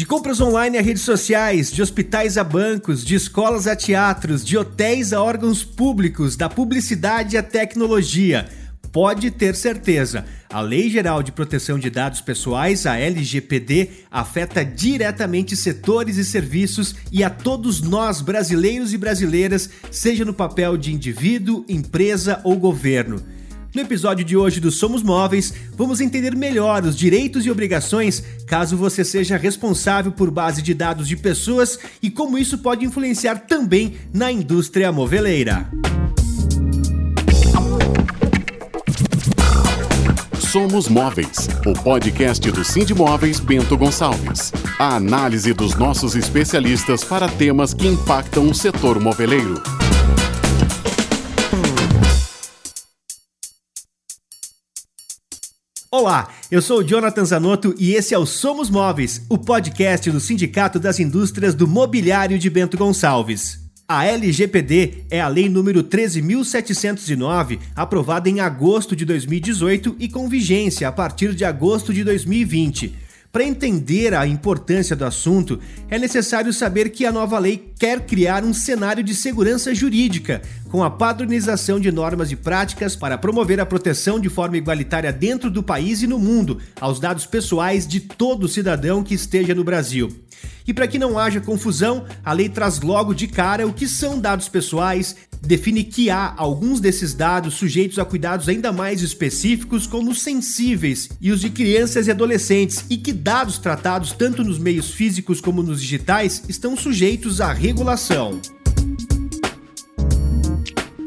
De compras online a redes sociais, de hospitais a bancos, de escolas a teatros, de hotéis a órgãos públicos, da publicidade à tecnologia. Pode ter certeza, a Lei Geral de Proteção de Dados Pessoais, a LGPD, afeta diretamente setores e serviços e a todos nós, brasileiros e brasileiras, seja no papel de indivíduo, empresa ou governo. No episódio de hoje do Somos Móveis, vamos entender melhor os direitos e obrigações caso você seja responsável por base de dados de pessoas e como isso pode influenciar também na indústria moveleira. Somos Móveis, o podcast do Cindy Móveis Bento Gonçalves. A análise dos nossos especialistas para temas que impactam o setor moveleiro. Olá, eu sou o Jonathan Zanotto e esse é o Somos Móveis, o podcast do Sindicato das Indústrias do Mobiliário de Bento Gonçalves. A LGPD é a Lei número 13.709, aprovada em agosto de 2018 e com vigência a partir de agosto de 2020. Para entender a importância do assunto, é necessário saber que a nova lei quer criar um cenário de segurança jurídica, com a padronização de normas e práticas para promover a proteção de forma igualitária dentro do país e no mundo aos dados pessoais de todo cidadão que esteja no Brasil. E para que não haja confusão, a lei traz logo de cara o que são dados pessoais, define que há alguns desses dados sujeitos a cuidados ainda mais específicos, como os sensíveis e os de crianças e adolescentes, e que dados tratados tanto nos meios físicos como nos digitais estão sujeitos à regulação.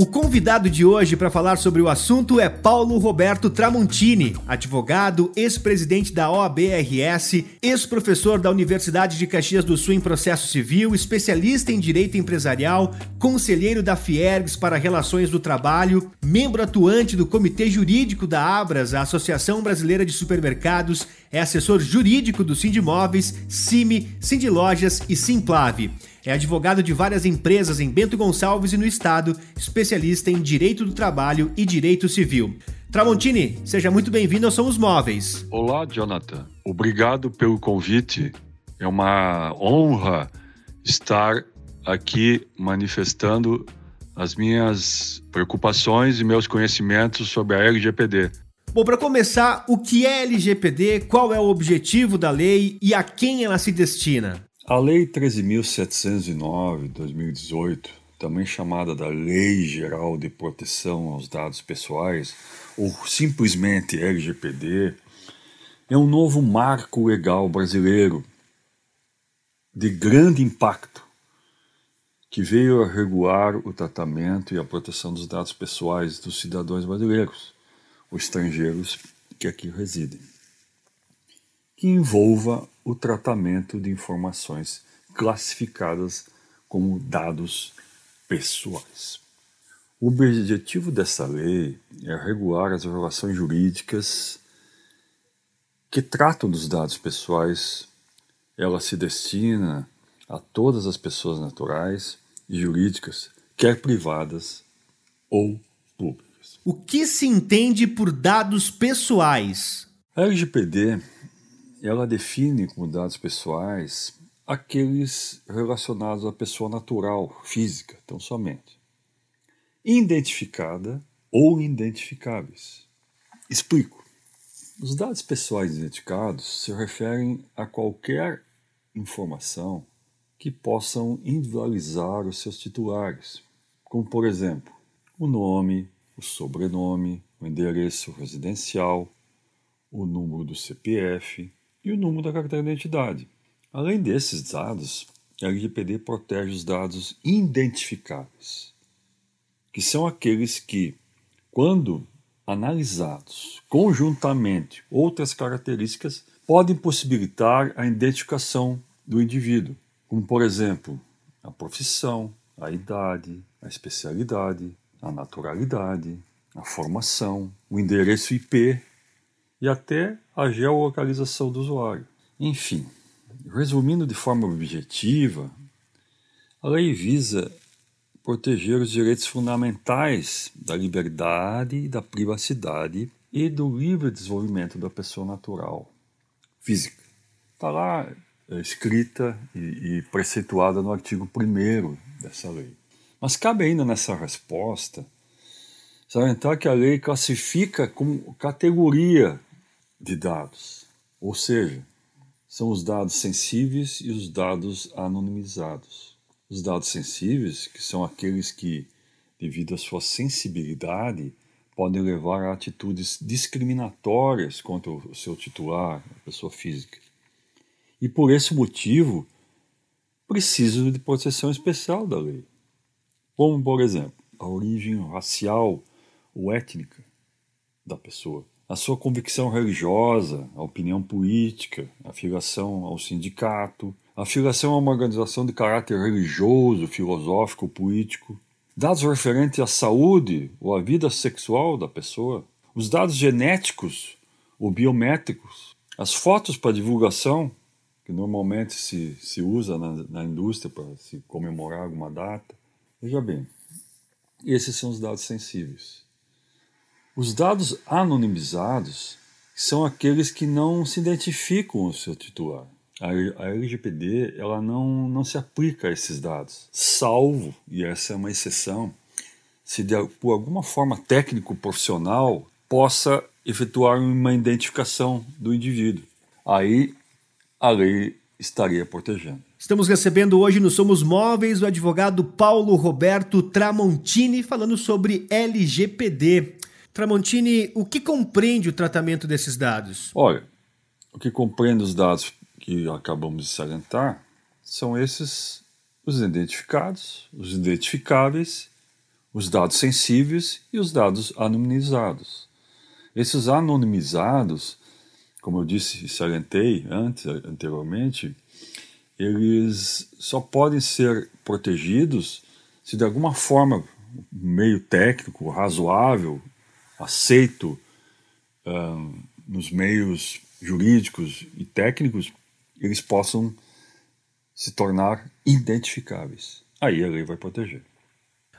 O convidado de hoje para falar sobre o assunto é Paulo Roberto Tramontini, advogado, ex-presidente da OABRS, ex-professor da Universidade de Caxias do Sul em processo civil, especialista em direito empresarial, conselheiro da Fiergs para Relações do Trabalho, membro atuante do Comitê Jurídico da Abras, a Associação Brasileira de Supermercados, é assessor jurídico do Sindimóveis, CIMI, Sindilojas e Simplave. É advogado de várias empresas em Bento Gonçalves e no estado, especialista em direito do trabalho e direito civil. Tramontini, seja muito bem-vindo ao Somos Móveis. Olá, Jonathan. Obrigado pelo convite. É uma honra estar aqui manifestando as minhas preocupações e meus conhecimentos sobre a LGPD. Bom, para começar, o que é LGPD, qual é o objetivo da lei e a quem ela se destina? A Lei 13.709-2018, também chamada da Lei Geral de Proteção aos Dados Pessoais, ou simplesmente LGPD, é um novo marco legal brasileiro de grande impacto que veio a regular o tratamento e a proteção dos dados pessoais dos cidadãos brasileiros, os estrangeiros que aqui residem que envolva o tratamento de informações classificadas como dados pessoais. O objetivo dessa lei é regular as relações jurídicas que tratam dos dados pessoais. Ela se destina a todas as pessoas naturais e jurídicas, quer privadas ou públicas. O que se entende por dados pessoais? A LGPD ela define como dados pessoais aqueles relacionados à pessoa natural, física, tão somente, identificada ou identificáveis. Explico. Os dados pessoais identificados se referem a qualquer informação que possam individualizar os seus titulares, como por exemplo, o nome, o sobrenome, o endereço residencial, o número do CPF, e o número da carteira de identidade. Além desses dados, a LGPD protege os dados identificáveis, que são aqueles que, quando analisados conjuntamente outras características, podem possibilitar a identificação do indivíduo, como por exemplo a profissão, a idade, a especialidade, a naturalidade, a formação, o endereço IP e até a geolocalização do usuário. Enfim, resumindo de forma objetiva, a lei visa proteger os direitos fundamentais da liberdade, da privacidade e do livre desenvolvimento da pessoa natural, física. Está lá é, escrita e, e preceituada no artigo 1 dessa lei. Mas cabe ainda nessa resposta salientar que a lei classifica como categoria de dados, ou seja, são os dados sensíveis e os dados anonimizados. Os dados sensíveis, que são aqueles que, devido à sua sensibilidade, podem levar a atitudes discriminatórias contra o seu titular, a pessoa física. E por esse motivo, precisam de proteção especial da lei. Como, por exemplo, a origem racial ou étnica da pessoa, a sua convicção religiosa, a opinião política, a filiação ao sindicato, a filiação a uma organização de caráter religioso, filosófico, político, dados referentes à saúde ou à vida sexual da pessoa, os dados genéticos ou biométricos, as fotos para divulgação, que normalmente se, se usa na, na indústria para se comemorar alguma data. Veja bem, esses são os dados sensíveis. Os dados anonimizados são aqueles que não se identificam o seu titular. A LGPD ela não, não se aplica a esses dados, salvo, e essa é uma exceção, se de, por alguma forma técnico-profissional possa efetuar uma identificação do indivíduo. Aí a lei estaria protegendo. Estamos recebendo hoje no Somos Móveis o advogado Paulo Roberto Tramontini falando sobre LGPD. Tramontini, o que compreende o tratamento desses dados? Olha, o que compreende os dados que acabamos de salientar são esses os identificados, os identificáveis, os dados sensíveis e os dados anonimizados. Esses anonimizados, como eu disse e salientei antes, anteriormente, eles só podem ser protegidos se de alguma forma, meio técnico, razoável, aceito um, nos meios jurídicos e técnicos, eles possam se tornar identificáveis. Aí a lei vai proteger.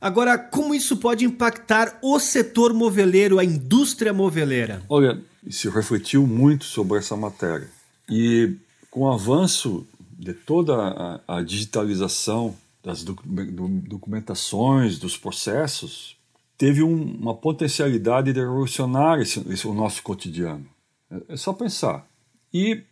Agora, como isso pode impactar o setor moveleiro, a indústria moveleira? Olha, se refletiu muito sobre essa matéria. E com o avanço de toda a, a digitalização das doc documentações, dos processos, teve um, uma potencialidade de revolucionar esse, esse, o nosso cotidiano. É, é só pensar. E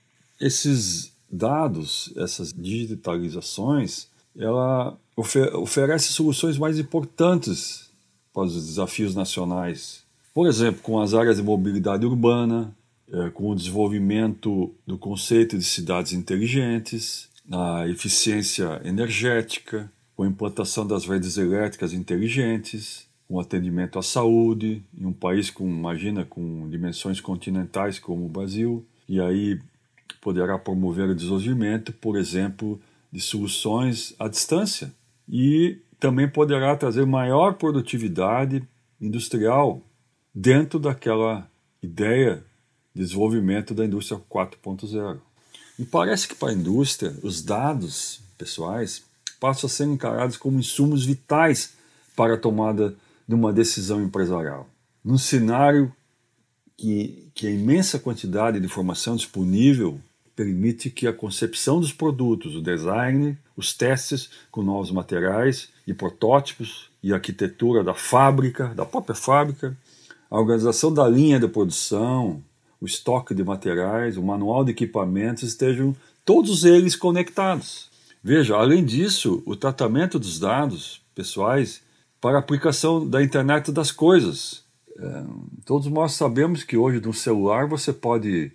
esses dados, essas digitalizações, ela ofer oferece soluções mais importantes para os desafios nacionais. Por exemplo, com as áreas de mobilidade urbana, é, com o desenvolvimento do conceito de cidades inteligentes, a eficiência energética, com a implantação das redes elétricas inteligentes, com atendimento à saúde, em um país com, imagina, com dimensões continentais como o Brasil, e aí poderá promover o desenvolvimento, por exemplo, de soluções à distância e também poderá trazer maior produtividade industrial dentro daquela ideia de desenvolvimento da indústria 4.0. Me parece que para a indústria os dados pessoais passam a ser encarados como insumos vitais para a tomada de uma decisão empresarial. Num cenário que, que a imensa quantidade de informação disponível permite que a concepção dos produtos, o design, os testes com novos materiais e protótipos e a arquitetura da fábrica, da própria fábrica, a organização da linha de produção, o estoque de materiais, o manual de equipamentos estejam todos eles conectados. Veja, além disso, o tratamento dos dados pessoais para a aplicação da internet das coisas. É, todos nós sabemos que hoje no celular você pode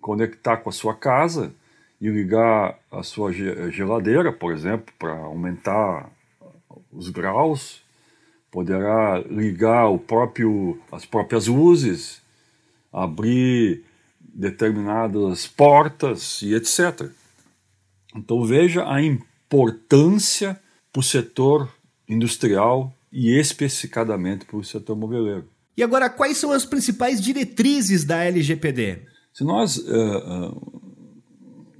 conectar com a sua casa e ligar a sua geladeira, por exemplo, para aumentar os graus. Poderá ligar o próprio, as próprias luzes, abrir determinadas portas e etc. Então veja a importância para o setor industrial e especificadamente para o setor moveleiro. E agora, quais são as principais diretrizes da LGPD? Se nós uh, uh,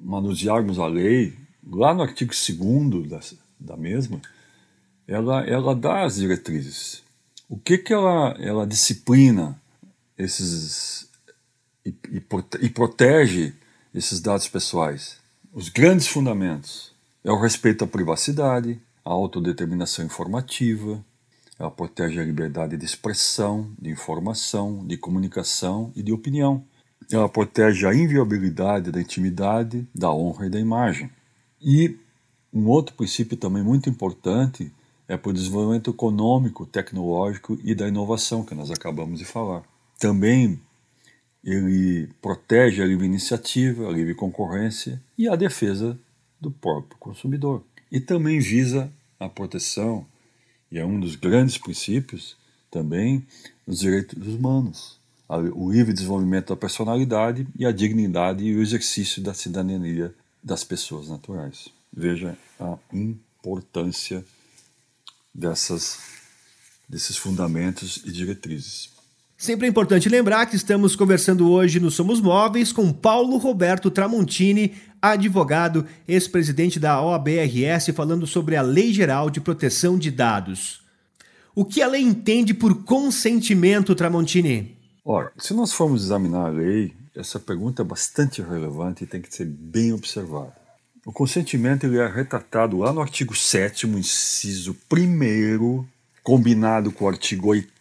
manusearmos a lei, lá no artigo 2 da, da mesma, ela, ela dá as diretrizes. O que, que ela, ela disciplina esses e, e, e protege esses dados pessoais? Os grandes fundamentos é o respeito à privacidade, a autodeterminação informativa, ela protege a liberdade de expressão, de informação, de comunicação e de opinião. Ela protege a inviolabilidade da intimidade, da honra e da imagem. E um outro princípio também muito importante é para o desenvolvimento econômico, tecnológico e da inovação, que nós acabamos de falar. Também ele protege a livre iniciativa, a livre concorrência e a defesa do próprio consumidor. E também visa a proteção, e é um dos grandes princípios também, dos direitos humanos, o livre desenvolvimento da personalidade e a dignidade e o exercício da cidadania das pessoas naturais. Veja a importância dessas, desses fundamentos e diretrizes. Sempre é importante lembrar que estamos conversando hoje no Somos Móveis com Paulo Roberto Tramontini, advogado, ex-presidente da OABRS, falando sobre a Lei Geral de Proteção de Dados. O que a lei entende por consentimento, Tramontini? Ora, se nós formos examinar a lei, essa pergunta é bastante relevante e tem que ser bem observada. O consentimento ele é retratado lá no artigo 7, inciso 1, combinado com o artigo 8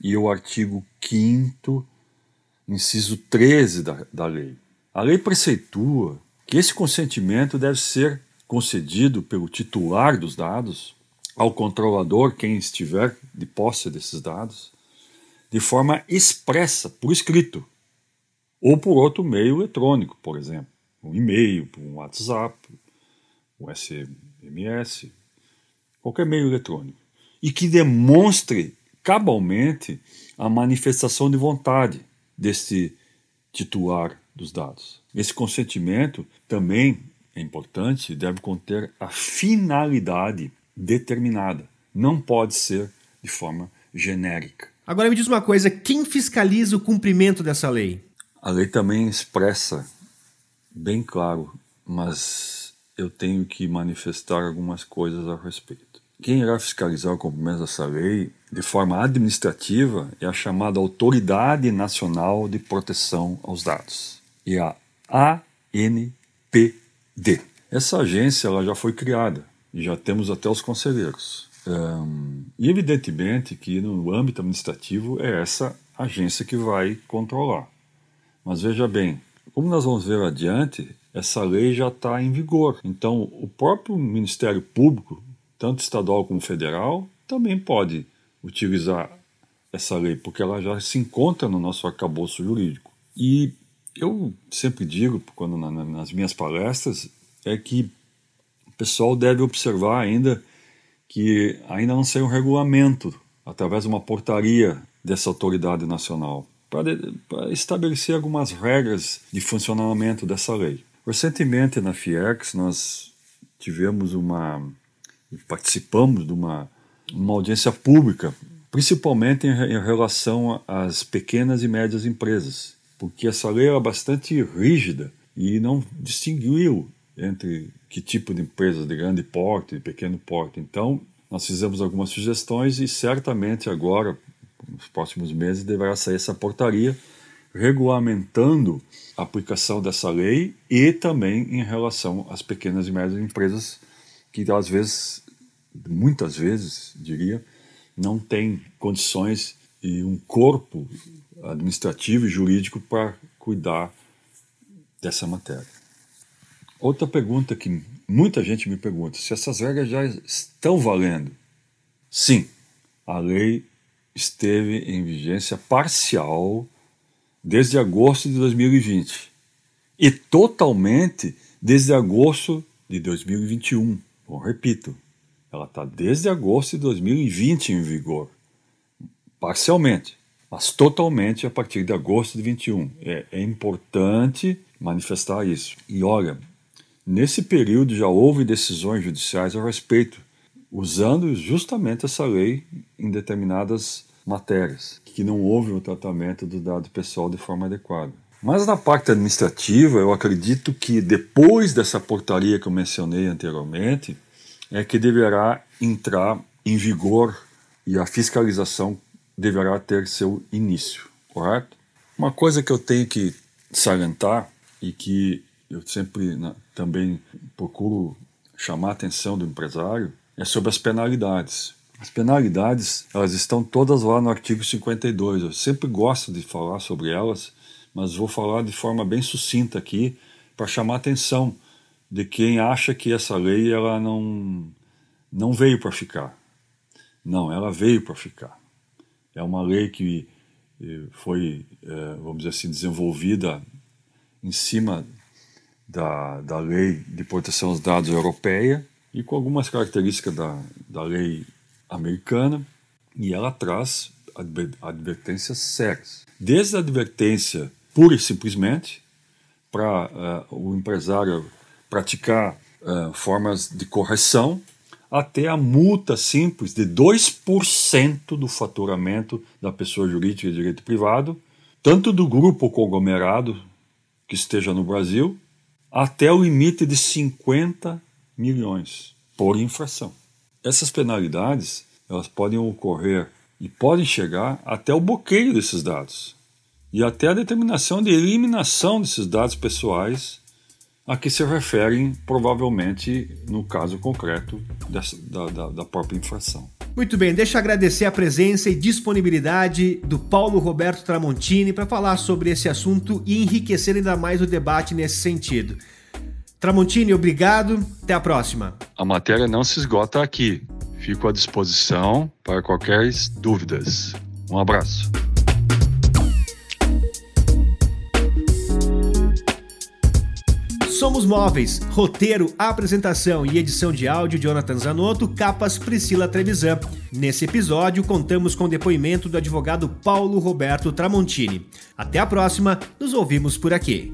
e o artigo 5, inciso 13 da, da lei. A lei preceitua que esse consentimento deve ser concedido pelo titular dos dados ao controlador, quem estiver de posse desses dados, de forma expressa, por escrito, ou por outro meio eletrônico, por exemplo, um e-mail, um WhatsApp, um SMS, qualquer meio eletrônico, e que demonstre cabalmente a manifestação de vontade desse titular dos dados. Esse consentimento também é importante, deve conter a finalidade determinada. Não pode ser de forma genérica. Agora me diz uma coisa: quem fiscaliza o cumprimento dessa lei? A lei também expressa bem claro, mas eu tenho que manifestar algumas coisas a respeito. Quem irá fiscalizar o cumprimento dessa lei de forma administrativa é a chamada Autoridade Nacional de Proteção aos Dados, e a ANPD. Essa agência ela já foi criada e já temos até os conselheiros. Um, e evidentemente que no âmbito administrativo é essa agência que vai controlar. Mas veja bem, como nós vamos ver adiante, essa lei já está em vigor. Então, o próprio Ministério Público tanto estadual como federal, também pode utilizar essa lei, porque ela já se encontra no nosso arcabouço jurídico. E eu sempre digo, quando nas minhas palestras, é que o pessoal deve observar ainda que ainda não saiu um regulamento através de uma portaria dessa autoridade nacional para, para estabelecer algumas regras de funcionamento dessa lei. Recentemente na FIEX nós tivemos uma participamos de uma, uma audiência pública, principalmente em, em relação às pequenas e médias empresas, porque essa lei era bastante rígida e não distinguiu entre que tipo de empresas de grande porte e pequeno porte. Então, nós fizemos algumas sugestões e certamente agora, nos próximos meses, deverá sair essa portaria regulamentando a aplicação dessa lei e também em relação às pequenas e médias empresas que às vezes, muitas vezes, diria, não tem condições e um corpo administrativo e jurídico para cuidar dessa matéria. Outra pergunta que muita gente me pergunta: se essas regras já estão valendo? Sim, a lei esteve em vigência parcial desde agosto de 2020 e totalmente desde agosto de 2021. Bom, repito, ela está desde agosto de 2020 em vigor, parcialmente, mas totalmente a partir de agosto de 21. É, é importante manifestar isso. E olha, nesse período já houve decisões judiciais a respeito, usando justamente essa lei em determinadas matérias, que não houve o tratamento do dado pessoal de forma adequada. Mas na parte administrativa, eu acredito que depois dessa portaria que eu mencionei anteriormente, é que deverá entrar em vigor e a fiscalização deverá ter seu início, correto? Uma coisa que eu tenho que salientar e que eu sempre né, também procuro chamar a atenção do empresário é sobre as penalidades. As penalidades, elas estão todas lá no artigo 52. Eu sempre gosto de falar sobre elas, mas vou falar de forma bem sucinta aqui para chamar a atenção de quem acha que essa lei ela não não veio para ficar. Não, ela veio para ficar. É uma lei que eh, foi, eh, vamos dizer assim, desenvolvida em cima da, da lei de proteção aos dados europeia e com algumas características da, da lei americana, e ela traz advertências sérias. Desde a advertência pura e simplesmente, para uh, o empresário praticar uh, formas de correção, até a multa simples de 2% do faturamento da pessoa jurídica de direito privado, tanto do grupo conglomerado que esteja no Brasil, até o limite de 50 milhões por infração. Essas penalidades elas podem ocorrer e podem chegar até o bloqueio desses dados e até a determinação de eliminação desses dados pessoais a que se referem provavelmente no caso concreto dessa, da, da, da própria infração. Muito bem, deixa eu agradecer a presença e disponibilidade do Paulo Roberto Tramontini para falar sobre esse assunto e enriquecer ainda mais o debate nesse sentido. Tramontini, obrigado. Até a próxima. A matéria não se esgota aqui. Fico à disposição para qualquer dúvidas. Um abraço. Somos Móveis, roteiro, apresentação e edição de áudio Jonathan Zanotto, capas Priscila Trevisan. Nesse episódio contamos com o depoimento do advogado Paulo Roberto Tramontini. Até a próxima, nos ouvimos por aqui.